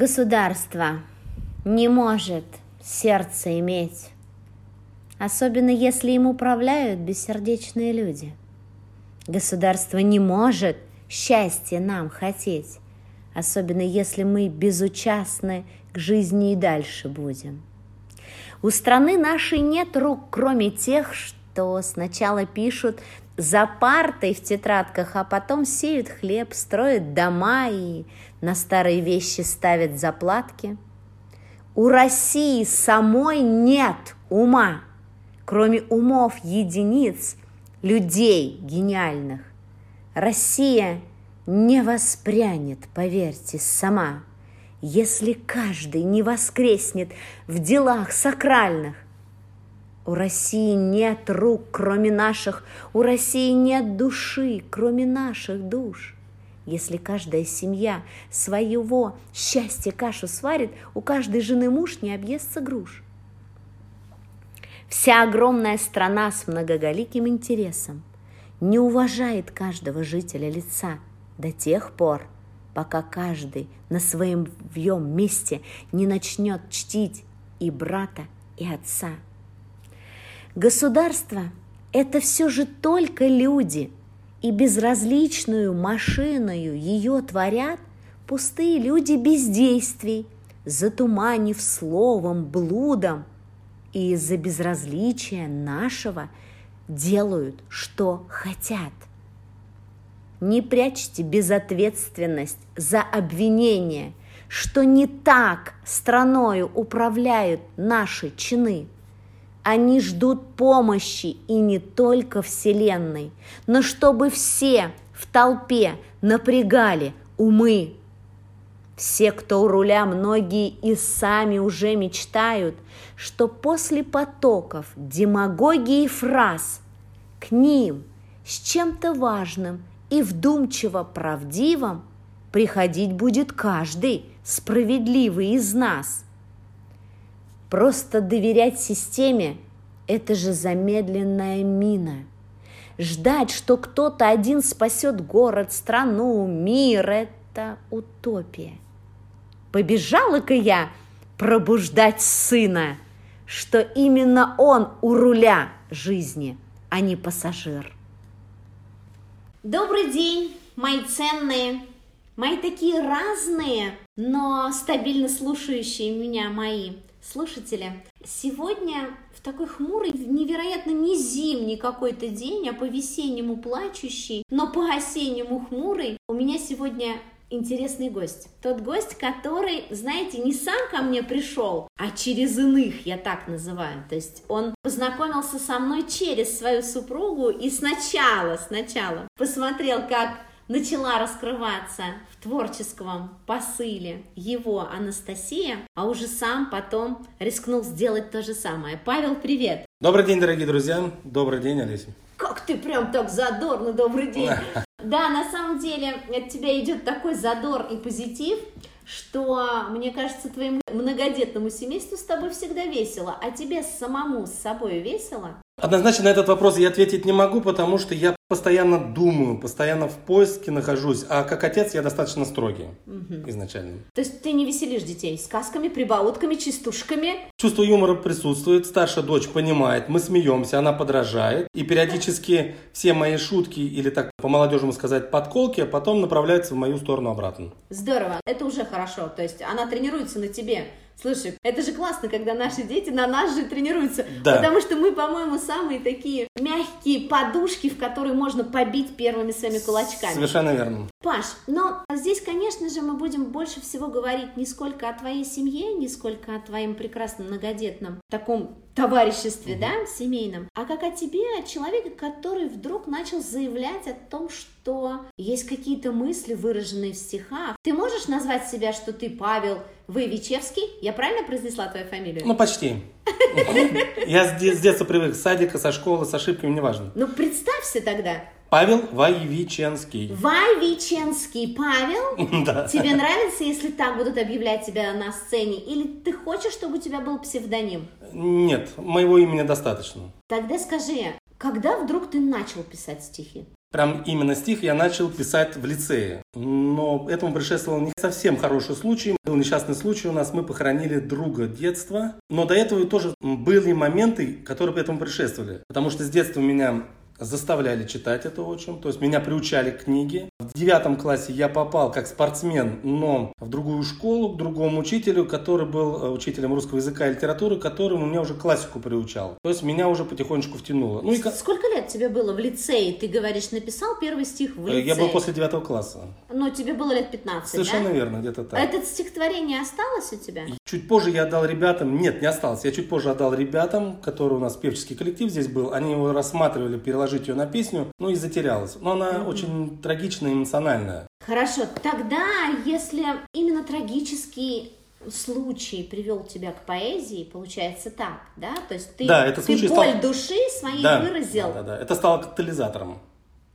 Государство не может сердце иметь, особенно если им управляют бессердечные люди. Государство не может счастье нам хотеть, особенно если мы безучастны к жизни и дальше будем. У страны нашей нет рук, кроме тех, что сначала пишут за партой в тетрадках, а потом сеют хлеб, строят дома и на старые вещи ставят заплатки. У России самой нет ума, кроме умов единиц, людей гениальных. Россия не воспрянет, поверьте, сама, если каждый не воскреснет в делах сакральных. У России нет рук, кроме наших, у России нет души, кроме наших душ. Если каждая семья своего счастья кашу сварит, у каждой жены муж не объестся груш. Вся огромная страна с многоголиким интересом не уважает каждого жителя лица до тех пор, пока каждый на своем вьем месте не начнет чтить и брата, и отца. Государство – это все же только люди – и безразличную машиною ее творят пустые люди бездействий, затуманив словом, блудом, и из-за безразличия нашего делают, что хотят. Не прячьте безответственность за обвинение, что не так страною управляют наши чины – они ждут помощи и не только Вселенной, но чтобы все в толпе напрягали умы. Все, кто у руля, многие и сами уже мечтают, что после потоков демагогии и фраз к ним с чем-то важным и вдумчиво правдивым приходить будет каждый справедливый из нас – Просто доверять системе – это же замедленная мина. Ждать, что кто-то один спасет город, страну, мир – это утопия. Побежала-ка я пробуждать сына, что именно он у руля жизни, а не пассажир. Добрый день, мои ценные, мои такие разные, но стабильно слушающие меня мои слушатели. Сегодня в такой хмурый, невероятно не зимний какой-то день, а по-весеннему плачущий, но по-осеннему хмурый, у меня сегодня интересный гость. Тот гость, который, знаете, не сам ко мне пришел, а через иных, я так называю. То есть он познакомился со мной через свою супругу и сначала, сначала посмотрел, как начала раскрываться в творческом посыле его Анастасия, а уже сам потом рискнул сделать то же самое. Павел, привет! Добрый день, дорогие друзья! Добрый день, Олеся! Как ты прям так задорно, добрый день! Да, на самом деле от тебя идет такой задор и позитив, что, мне кажется, твоему многодетному семейству с тобой всегда весело, а тебе самому с собой весело? Однозначно на этот вопрос я ответить не могу, потому что я постоянно думаю, постоянно в поиске нахожусь, а как отец я достаточно строгий угу. изначально. То есть ты не веселишь детей сказками, прибаутками, частушками? Чувство юмора присутствует, старшая дочь понимает, мы смеемся, она подражает, и периодически все мои шутки или так по-молодежному сказать подколки, а потом направляются в мою сторону обратно. Здорово, это уже хорошо, то есть она тренируется на тебе. Слушай, это же классно, когда наши дети на нас же тренируются. Да. Потому что мы, по-моему, самые такие мягкие подушки, в которые можно побить первыми своими кулачками. Совершенно верно. Паш, но здесь, конечно же, мы будем больше всего говорить не сколько о твоей семье, не сколько о твоем прекрасном многодетном таком товариществе, mm-hmm. да, семейном, а как о тебе, о человеке, который вдруг начал заявлять о том, что есть какие-то мысли, выраженные в стихах. Ты можешь назвать себя, что ты Павел Воевичевский? Я правильно произнесла твою фамилию? Ну, почти. Я с детства привык, с садика, со школы, с ошибками, неважно. Ну, представься тогда. Павел Вайвиченский. Вайвиченский Павел? Да. Тебе нравится, если так будут объявлять тебя на сцене? Или ты хочешь, чтобы у тебя был псевдоним? Нет, моего имени достаточно. Тогда скажи, когда вдруг ты начал писать стихи? Прям именно стих я начал писать в лицее. Но этому предшествовал не совсем хороший случай. Был несчастный случай у нас, мы похоронили друга детства. Но до этого тоже были моменты, которые этому предшествовали. Потому что с детства меня заставляли читать это очень, то есть меня приучали к книге. В девятом классе я попал как спортсмен, но в другую школу, к другому учителю, который был э, учителем русского языка и литературы, который у меня уже классику приучал. То есть меня уже потихонечку втянуло. Ну, и... Сколько лет тебе было в лицее? Ты говоришь, написал первый стих в лицее? Я был после девятого класса. Но тебе было лет 15, Совершенно да? верно, где-то так. А это стихотворение осталось у тебя? Чуть позже я отдал ребятам, нет, не осталось, я чуть позже отдал ребятам, которые у нас певческий коллектив здесь был, они его рассматривали, переложить ее на песню, ну и затерялась. Но она mm-hmm. очень трагичная, эмоциональная. Хорошо, тогда если именно трагический случай привел тебя к поэзии, получается так, да? То есть ты, да, это ты боль стал... души своей да, выразил. Да, да, да. Это стало катализатором.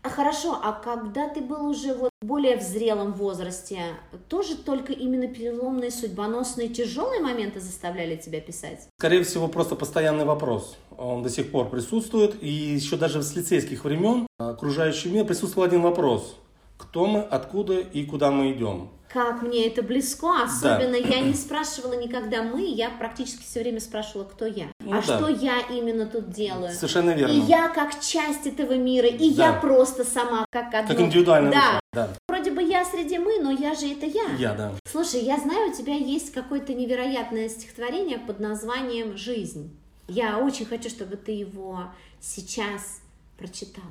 А хорошо, а когда ты был уже вот более в зрелом возрасте, тоже только именно переломные, судьбоносные, тяжелые моменты заставляли тебя писать? Скорее всего, просто постоянный вопрос. Он до сих пор присутствует. И еще даже с лицейских времен окружающий мир присутствовал один вопрос. Кто мы, откуда и куда мы идем? Как мне это близко, особенно да. я не спрашивала никогда мы, я практически все время спрашивала, кто я, ну, а да. что я именно тут делаю. Совершенно верно. И я как часть этого мира, и да. я просто сама как одно. Как индивидуально. Да. да. Вроде бы я среди мы, но я же это я. Я, да. Слушай, я знаю, у тебя есть какое-то невероятное стихотворение под названием «Жизнь». Я очень хочу, чтобы ты его сейчас прочитал.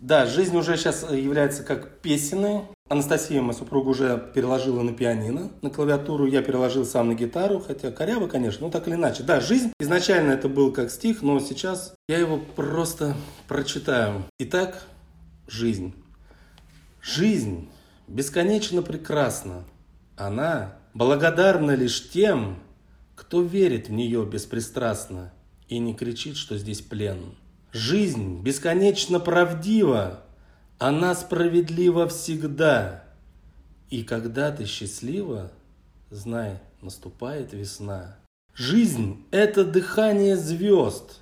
Да, жизнь уже сейчас является как песенной. Анастасия, моя супруга, уже переложила на пианино, на клавиатуру, я переложил сам на гитару, хотя коряво, конечно, но так или иначе. Да, жизнь, изначально это был как стих, но сейчас я его просто прочитаю. Итак, жизнь. Жизнь бесконечно прекрасна. Она благодарна лишь тем, кто верит в нее беспристрастно и не кричит, что здесь плен. Жизнь бесконечно правдива, она справедлива всегда. И когда ты счастлива, знай, наступает весна. Жизнь — это дыхание звезд,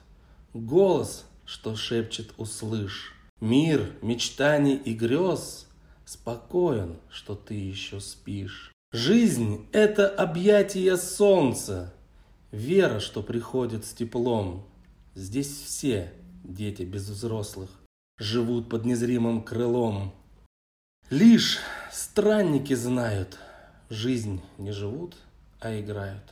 голос, что шепчет услышь. Мир мечтаний и грез спокоен, что ты еще спишь. Жизнь — это объятие солнца, вера, что приходит с теплом. Здесь все дети без взрослых, живут под незримым крылом. Лишь странники знают, жизнь не живут, а играют.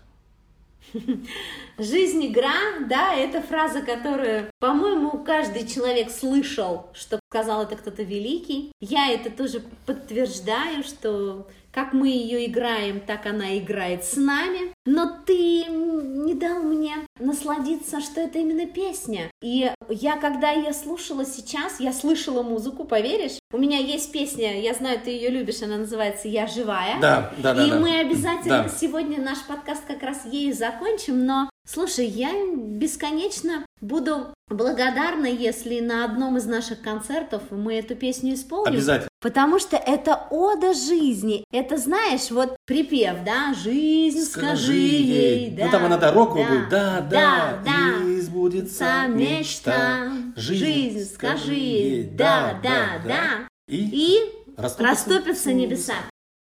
Жизнь игра, да, это фраза, которую, по-моему, каждый человек слышал, что сказал это кто-то великий. Я это тоже подтверждаю, что как мы ее играем, так она играет с нами. Но ты не дал мне насладиться, что это именно песня. И я, когда ее слушала сейчас, я слышала музыку, поверишь? У меня есть песня, я знаю, ты ее любишь, она называется «Я живая». Да, да, да. И да. мы обязательно да. сегодня наш подкаст как раз ею закончим, но Слушай, я бесконечно буду благодарна, если на одном из наших концертов мы эту песню исполним. Обязательно. Потому что это ода жизни. Это, знаешь, вот припев, да, жизнь скажи, скажи ей, да. Ну там она дорогу да, будет, да, да, да, и сбудется мечта. Жизнь, жизнь скажи ей, да, да, да. да. И, и растопятся, растопятся небеса.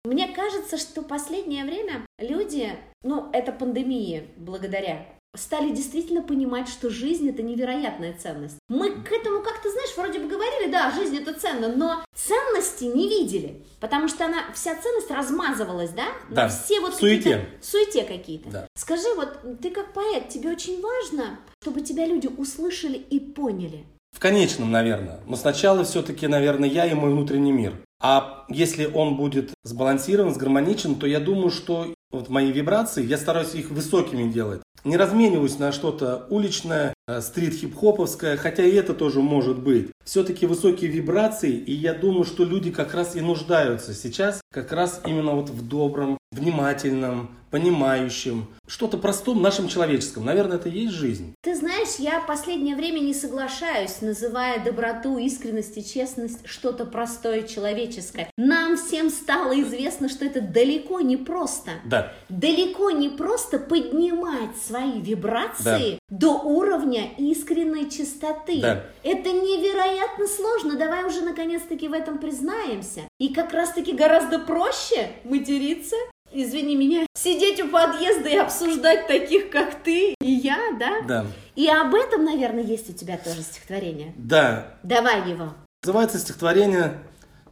Мне кажется, что последнее время люди, ну, это пандемия благодаря, стали действительно понимать, что жизнь это невероятная ценность. Мы к этому как-то, знаешь, вроде бы говорили, да, жизнь это ценно, но ценности не видели, потому что она, вся ценность размазывалась, да? Да, на все вот суете. Суете какие-то. Да. Скажи, вот ты как поэт, тебе очень важно, чтобы тебя люди услышали и поняли. В конечном, наверное. Но сначала все-таки, наверное, я и мой внутренний мир. А если он будет сбалансирован, сгармоничен, то я думаю, что вот мои вибрации, я стараюсь их высокими делать. Не размениваюсь на что-то уличное, э, стрит-хип-хоповское, хотя и это тоже может быть. Все-таки высокие вибрации, и я думаю, что люди как раз и нуждаются сейчас как раз именно вот в добром, внимательном, понимающим, что-то простом нашем человеческом. Наверное, это и есть жизнь. Ты знаешь, я последнее время не соглашаюсь, называя доброту, искренность и честность что-то простое человеческое. Нам всем стало известно, что это далеко не просто. Да. Далеко не просто поднимать свои вибрации да. до уровня искренней чистоты. Да. Это невероятно сложно. Давай уже наконец-таки в этом признаемся. И как раз-таки гораздо проще материться извини меня, сидеть у подъезда и обсуждать таких, как ты и я, да? Да. И об этом, наверное, есть у тебя тоже стихотворение. Да. Давай его. Называется стихотворение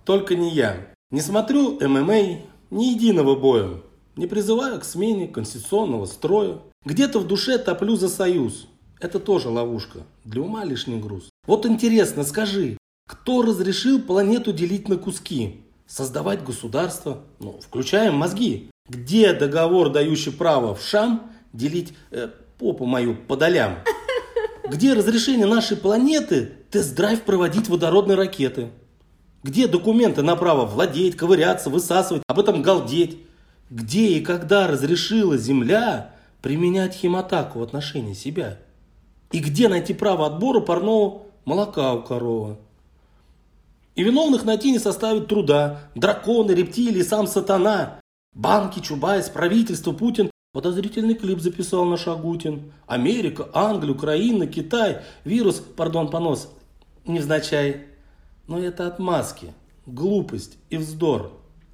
«Только не я». Не смотрю ММА ни единого боя. Не призываю к смене конституционного строя. Где-то в душе топлю за союз. Это тоже ловушка. Для ума лишний груз. Вот интересно, скажи, кто разрешил планету делить на куски? создавать государство, ну, включаем мозги. Где договор, дающий право в Шам делить э, попу мою по долям? Где разрешение нашей планеты тест-драйв проводить водородные ракеты? Где документы на право владеть, ковыряться, высасывать, об этом галдеть? Где и когда разрешила Земля применять химатаку в отношении себя? И где найти право отбора парного молока у коровы? И виновных найти не составит труда. Драконы, рептилии, сам сатана. Банки, Чубайс, правительство, Путин. Подозрительный клип записал наш Агутин. Америка, Англия, Украина, Китай. Вирус, пардон, понос, невзначай. Но это отмазки, глупость и вздор.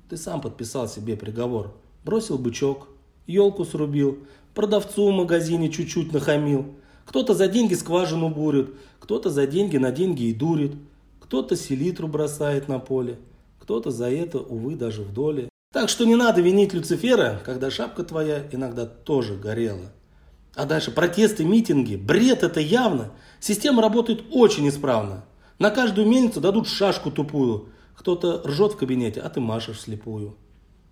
Ты сам подписал себе приговор. Бросил бычок, елку срубил, продавцу в магазине чуть-чуть нахамил. Кто-то за деньги скважину бурит, кто-то за деньги на деньги и дурит. Кто-то селитру бросает на поле, кто-то за это, увы, даже в доле. Так что не надо винить Люцифера, когда шапка твоя иногда тоже горела. А дальше протесты, митинги, бред это явно. Система работает очень исправно. На каждую мельницу дадут шашку тупую. Кто-то ржет в кабинете, а ты машешь слепую.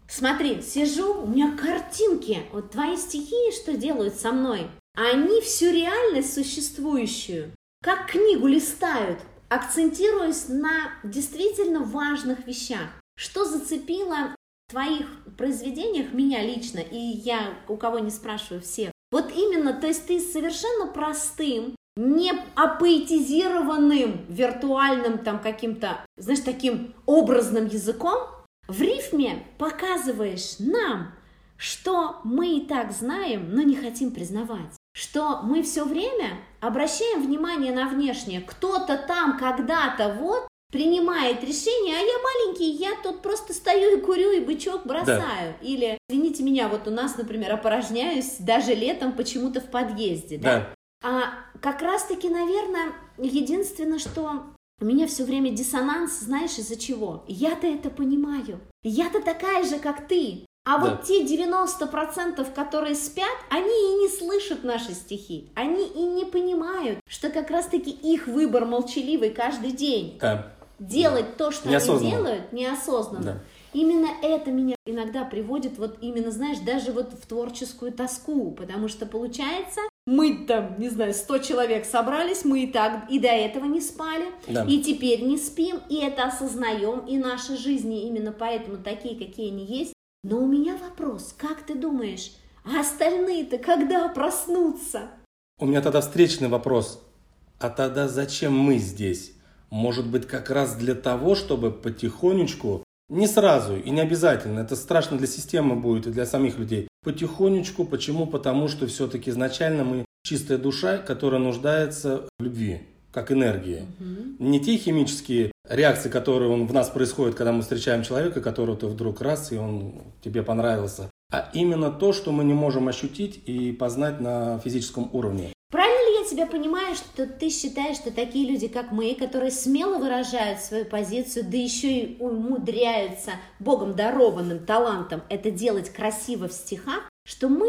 Смотри, сижу, у меня картинки. Вот твои стихи, что делают со мной? Они всю реальность существующую, как книгу листают, акцентируясь на действительно важных вещах. Что зацепило твоих произведениях меня лично, и я у кого не спрашиваю всех, вот именно, то есть ты совершенно простым, не апоэтизированным, виртуальным там каким-то, знаешь, таким образным языком в рифме показываешь нам, что мы и так знаем, но не хотим признавать что мы все время обращаем внимание на внешнее. Кто-то там когда-то вот принимает решение, а я маленький, я тут просто стою и курю, и бычок бросаю. Да. Или, извините меня, вот у нас, например, опорожняюсь даже летом почему-то в подъезде. Да. да. А как раз-таки, наверное, единственное, что у меня все время диссонанс, знаешь, из-за чего? Я-то это понимаю. Я-то такая же, как ты. А да. вот те 90%, которые спят, они и не слышат наши стихи. Они и не понимают, что как раз-таки их выбор молчаливый каждый день. Да. Делать то, что они делают, неосознанно. Да. Именно это меня иногда приводит, вот именно, знаешь, даже вот в творческую тоску, потому что получается, мы там, не знаю, 100 человек собрались, мы и так и до этого не спали, да. и теперь не спим, и это осознаем, и наши жизни именно поэтому такие, какие они есть, но у меня вопрос, как ты думаешь, а остальные-то когда проснутся? У меня тогда встречный вопрос. А тогда зачем мы здесь? Может быть, как раз для того, чтобы потихонечку, не сразу и не обязательно, это страшно для системы будет и для самих людей. Потихонечку, почему? Потому что все-таки изначально мы чистая душа, которая нуждается в любви как энергии. Угу. Не те химические реакции, которые он, в нас происходят, когда мы встречаем человека, которого ты вдруг раз, и он тебе понравился, а именно то, что мы не можем ощутить и познать на физическом уровне. Правильно я тебя понимаю, что ты считаешь, что такие люди, как мы, которые смело выражают свою позицию, да еще и умудряются Богом дарованным талантом это делать красиво в стихах, что мы,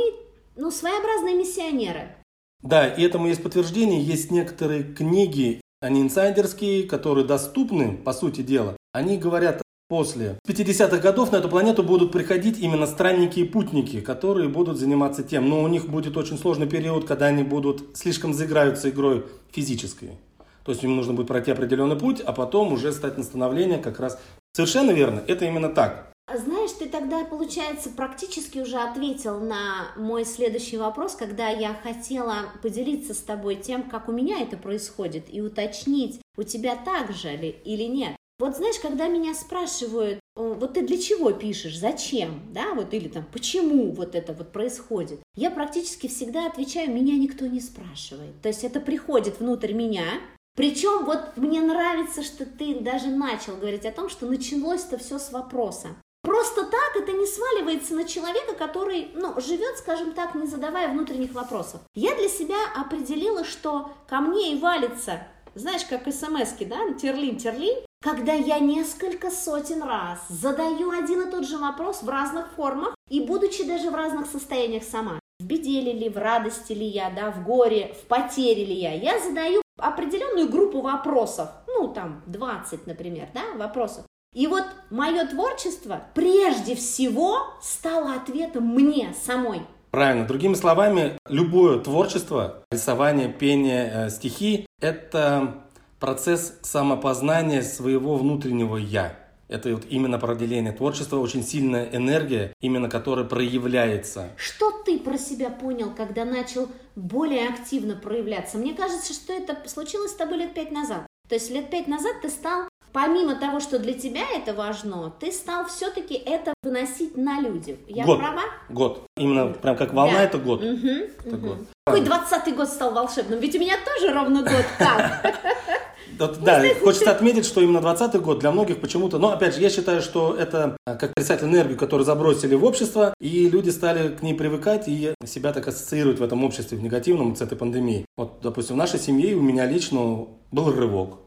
ну, своеобразные миссионеры? Да, и этому есть подтверждение. Есть некоторые книги, они инсайдерские, которые доступны, по сути дела. Они говорят, после 50-х годов на эту планету будут приходить именно странники и путники, которые будут заниматься тем. Но у них будет очень сложный период, когда они будут слишком заиграются игрой физической. То есть им нужно будет пройти определенный путь, а потом уже стать на становление как раз. Совершенно верно, это именно так. А знаешь, ты тогда, получается, практически уже ответил на мой следующий вопрос, когда я хотела поделиться с тобой тем, как у меня это происходит, и уточнить, у тебя так же ли или нет. Вот знаешь, когда меня спрашивают, вот ты для чего пишешь, зачем, да, вот или там, почему вот это вот происходит, я практически всегда отвечаю, меня никто не спрашивает. То есть это приходит внутрь меня, причем вот мне нравится, что ты даже начал говорить о том, что началось-то все с вопроса. Просто так это не сваливается на человека, который, ну, живет, скажем так, не задавая внутренних вопросов. Я для себя определила, что ко мне и валится, знаешь, как смс да, терлин, терлин, когда я несколько сотен раз задаю один и тот же вопрос в разных формах и будучи даже в разных состояниях сама. В беде ли, в радости ли я, да, в горе, в потере ли я, я задаю определенную группу вопросов, ну там 20, например, да, вопросов. И вот мое творчество прежде всего стало ответом мне самой. Правильно. Другими словами, любое творчество, рисование, пение, э, стихи – это процесс самопознания своего внутреннего «я». Это вот именно определение творчества, очень сильная энергия, именно которая проявляется. Что ты про себя понял, когда начал более активно проявляться? Мне кажется, что это случилось с тобой лет пять назад. То есть лет пять назад ты стал помимо того, что для тебя это важно, ты стал все-таки это выносить на людях. Я год. права? Год. Именно прям как волна да. это год. Угу, это угу. год. Какой двадцатый год стал волшебным? Ведь у меня тоже ровно год как. Да, хочется отметить, что именно 20 год для многих почему-то, но опять же, я считаю, что это а, как отрицательную энергию, которую забросили в общество, и люди стали к ней привыкать и себя так ассоциируют в этом обществе, в негативном с этой пандемией. Вот, допустим, в нашей семье у меня лично был рывок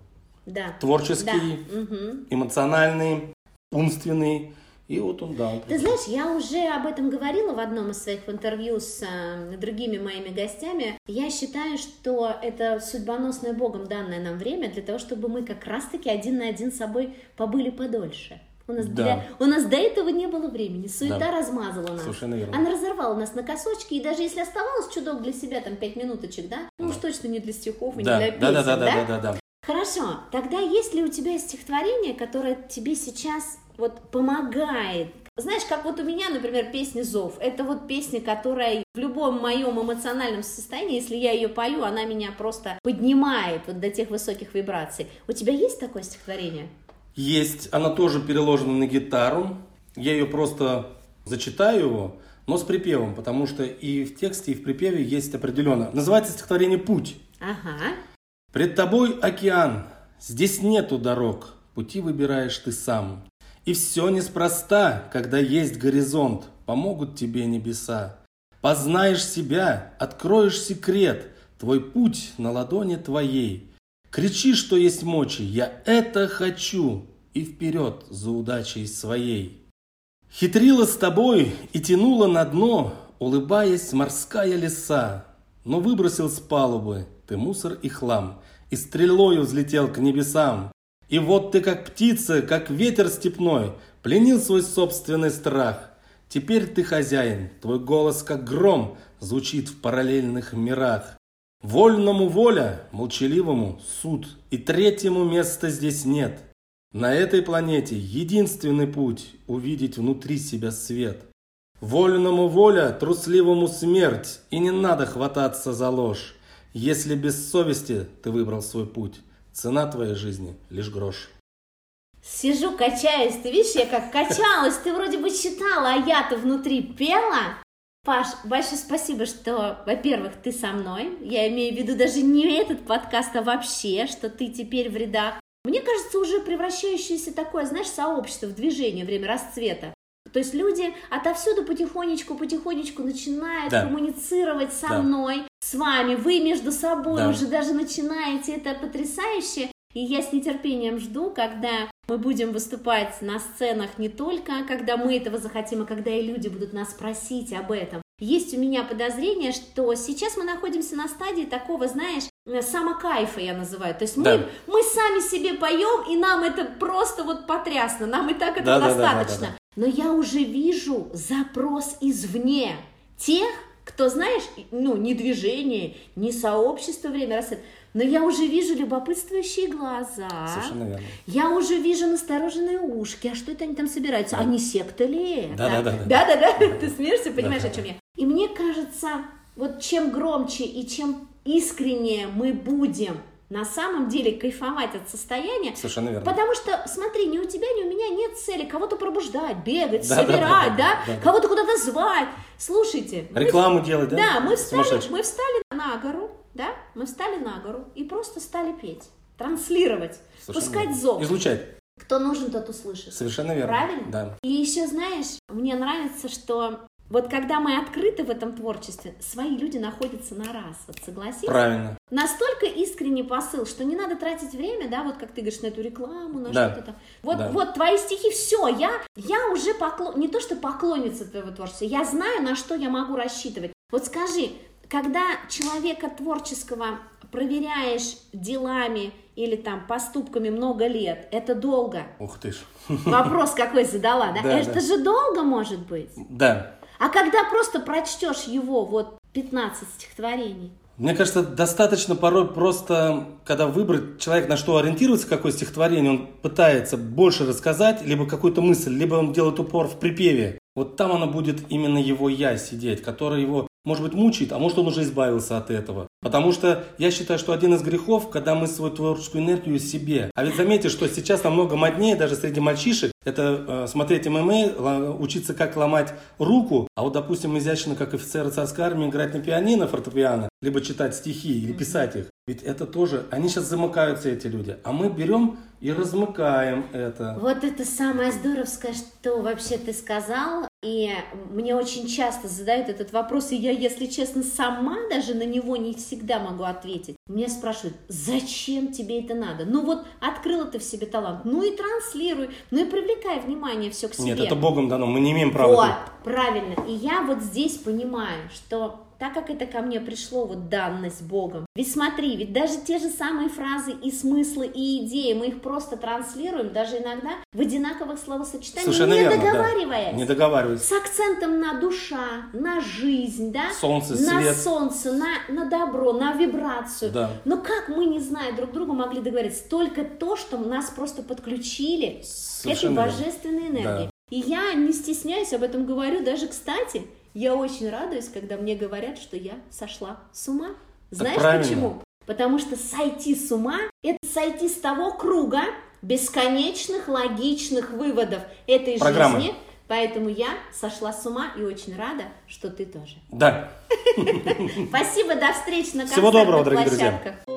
да. творческий, да. эмоциональный, умственный. И вот он, да. Он Ты знаешь, я уже об этом говорила в одном из своих интервью с э, другими моими гостями. Я считаю, что это судьбоносное Богом данное нам время для того, чтобы мы как раз-таки один на один с собой побыли подольше. У нас, да. для... у нас до этого не было времени. Суета да. размазала нас. Совершенно верно. Она разорвала нас на косочки, и даже если оставалось чудок для себя, там, пять минуточек, да, ну уж точно не для стихов и да. не для песен, да, да, да, да, да, да. Хорошо, тогда есть ли у тебя стихотворение, которое тебе сейчас вот помогает? Знаешь, как вот у меня, например, песня «Зов». Это вот песня, которая в любом моем эмоциональном состоянии, если я ее пою, она меня просто поднимает вот до тех высоких вибраций. У тебя есть такое стихотворение? Есть. Она тоже переложена на гитару. Я ее просто зачитаю его, но с припевом, потому что и в тексте, и в припеве есть определенно. Называется стихотворение «Путь». Ага. Пред тобой океан, здесь нету дорог, пути выбираешь ты сам. И все неспроста, когда есть горизонт, помогут тебе небеса. Познаешь себя, откроешь секрет, твой путь на ладони твоей. Кричи, что есть мочи, я это хочу, и вперед за удачей своей. Хитрила с тобой и тянула на дно, улыбаясь морская леса, но выбросил с палубы ты мусор и хлам, и стрелою взлетел к небесам. И вот ты как птица, как ветер степной, пленил свой собственный страх. Теперь ты хозяин, твой голос как гром звучит в параллельных мирах. Вольному воля, молчаливому суд, и третьему места здесь нет. На этой планете единственный путь увидеть внутри себя свет. Вольному воля, трусливому смерть, и не надо хвататься за ложь. Если без совести ты выбрал свой путь, цена твоей жизни лишь грош. Сижу, качаюсь. Ты видишь, я как качалась. Ты вроде бы читала, а я-то внутри пела. Паш, большое спасибо, что, во-первых, ты со мной. Я имею в виду даже не этот подкаст, а вообще, что ты теперь в рядах. Мне кажется, уже превращающееся такое, знаешь, сообщество в движение, время расцвета. То есть люди отовсюду потихонечку-потихонечку начинают да. коммуницировать со да. мной, с вами, вы между собой да. уже даже начинаете, это потрясающе. И я с нетерпением жду, когда мы будем выступать на сценах не только, когда мы этого захотим, а когда и люди будут нас просить об этом. Есть у меня подозрение, что сейчас мы находимся на стадии такого, знаешь, самокайфа я называю. То есть мы, да. мы сами себе поем, и нам это просто вот потрясно, нам и так это да, достаточно. Да, да, да, да, да. Но я уже вижу запрос извне тех, кто, знаешь, ну, не движение, не сообщество «Время рассвет», но я уже вижу любопытствующие глаза. Совершенно верно. Я уже вижу настороженные ушки. А что это они там собираются? Да. Не секта ли? Да, да, да, да. Да, да, да. Ты смеешься, понимаешь, Да. о чем я? И мне кажется, вот чем громче и чем искреннее мы будем на самом деле кайфовать от состояния, Совершенно верно. Потому что, смотри, ни у тебя, ни у меня нет цели кого-то пробуждать, бегать, Да, собирать, да, да, да, да, да. кого-то куда-то звать. Слушайте, мы- Рекламу делать, да? да, мы встали, мы встали на гору, да, мы встали на гору и просто стали петь, транслировать, Совершенно пускать верно. зов. Излучать. Кто нужен, тот услышит. Совершенно верно. Правильно? Да. И еще, знаешь, мне нравится, что вот когда мы открыты в этом творчестве, свои люди находятся на раз, вот согласись? Правильно. Настолько искренний посыл, что не надо тратить время, да, вот как ты говоришь, на эту рекламу, на Да. что-то там. Вот, Да. вот твои стихи, все, я, я уже поклон, не то что поклонница твоего творчества, я знаю, на что я могу рассчитывать. Вот скажи, когда человека творческого проверяешь делами или там поступками много лет, это долго. Ух ты ж. Вопрос какой задала, да? Да, это да. же долго может быть. Да. А когда просто прочтешь его, вот 15 стихотворений, Мне кажется, достаточно порой просто, когда выбрать человек, на что ориентируется, какое стихотворение, он пытается больше рассказать, либо какую-то мысль, либо он делает упор в припеве. Вот там оно будет именно его «я» сидеть, который его, может быть, мучает, а может, он уже избавился от этого. Потому что я считаю, что один из грехов, когда мы свою творческую энергию себе. А ведь заметьте, что сейчас намного моднее, даже среди мальчишек, это э, смотреть ММА, учиться, как ломать руку, а вот, допустим, изящно, как офицеры царской армии, играть на пианино, фортепиано, либо читать стихи или писать их. Ведь это тоже, они сейчас замыкаются, эти люди, а мы берем и размыкаем это. Вот это самое здоровское, что вообще ты сказал, и мне очень часто задают этот вопрос, и я, если честно, сама даже на него не всегда могу ответить. Меня спрашивают, зачем тебе это надо? Ну вот, открыла ты в себе талант, ну и транслируй, ну и привлекай внимание все к себе. Нет, это Богом дано, мы не имеем права. Вот, правильно. И я вот здесь понимаю, что так как это ко мне пришло, вот данность Богом. Ведь смотри, ведь даже те же самые фразы и смыслы, и идеи, мы их просто транслируем, даже иногда в одинаковых словосочетаниях, Совершенно не верно, да. договариваясь. Не договариваясь. С акцентом на душа, на жизнь, да? Солнце, на свет. солнце, на, на добро, на вибрацию. Да. Но как мы, не зная друг друга, могли договориться? Только то, что нас просто подключили этой Совершенно верно. божественной энергией. Да. И я не стесняюсь об этом говорю, даже кстати, я очень радуюсь, когда мне говорят, что я сошла с ума. Знаешь правильно. почему? Потому что сойти с ума – это сойти с того круга бесконечных логичных выводов этой Программы. жизни. Поэтому я сошла с ума и очень рада, что ты тоже. Да. Спасибо, до встречи на Всего концертных доброго, дорогие друзья.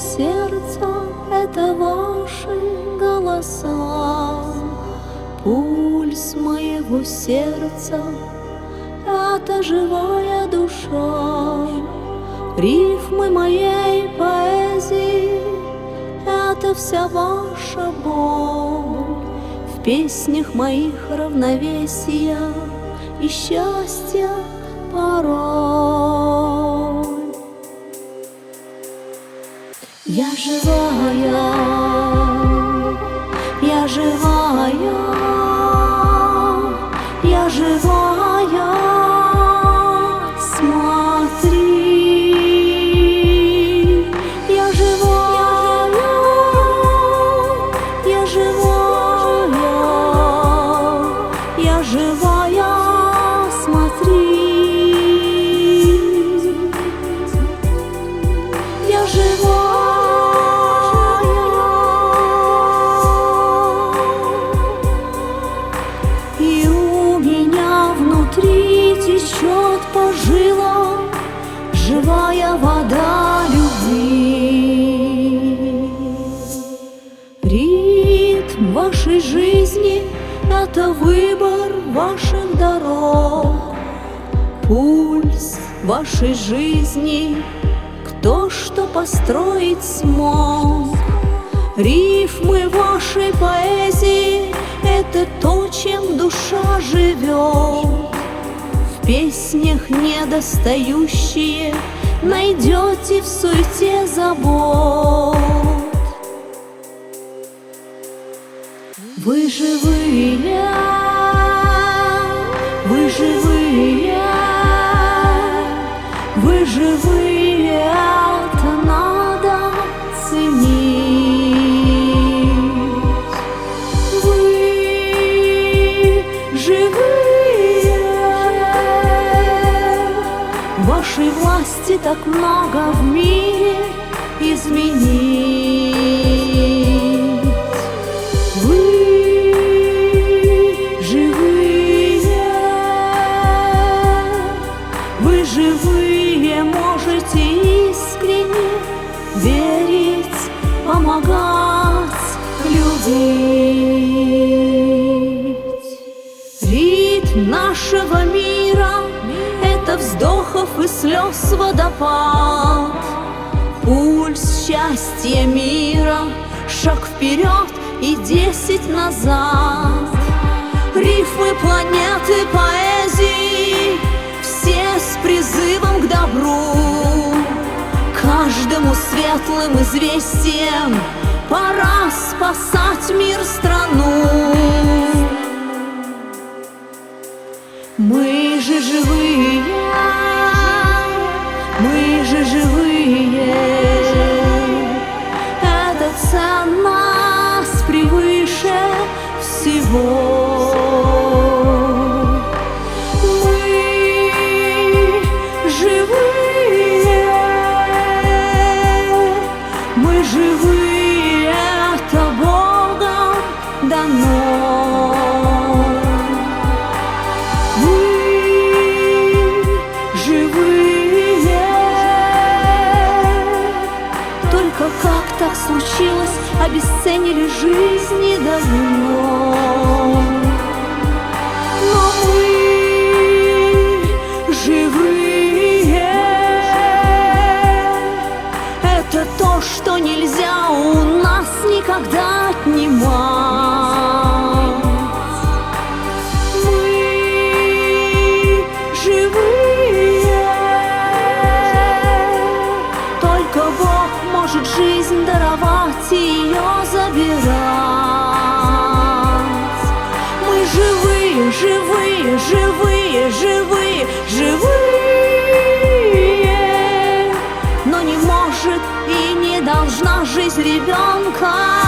Сердца — это ваши голоса. Пульс моего сердца — это живая душа. Рифмы моей поэзии — это вся ваша боль. В песнях моих равновесия и счастья Я живая, я Ритм вашей жизни — это выбор ваших дорог, пульс вашей жизни — кто что построить смог. Рифмы вашей поэзии — это то, чем душа живет. В песнях недостающие Найдете в суете забот Вы живые, вы живые, вы живые, это надо ценить. Вы живые, вашей власти так много в мире изменить. И слез водопад. Пульс счастья мира, шаг вперед и десять назад. Рифмы планеты поэзии, все с призывом к добру. Каждому светлым известием пора спасать мир, страну. Мы же живые, всего. Ребенка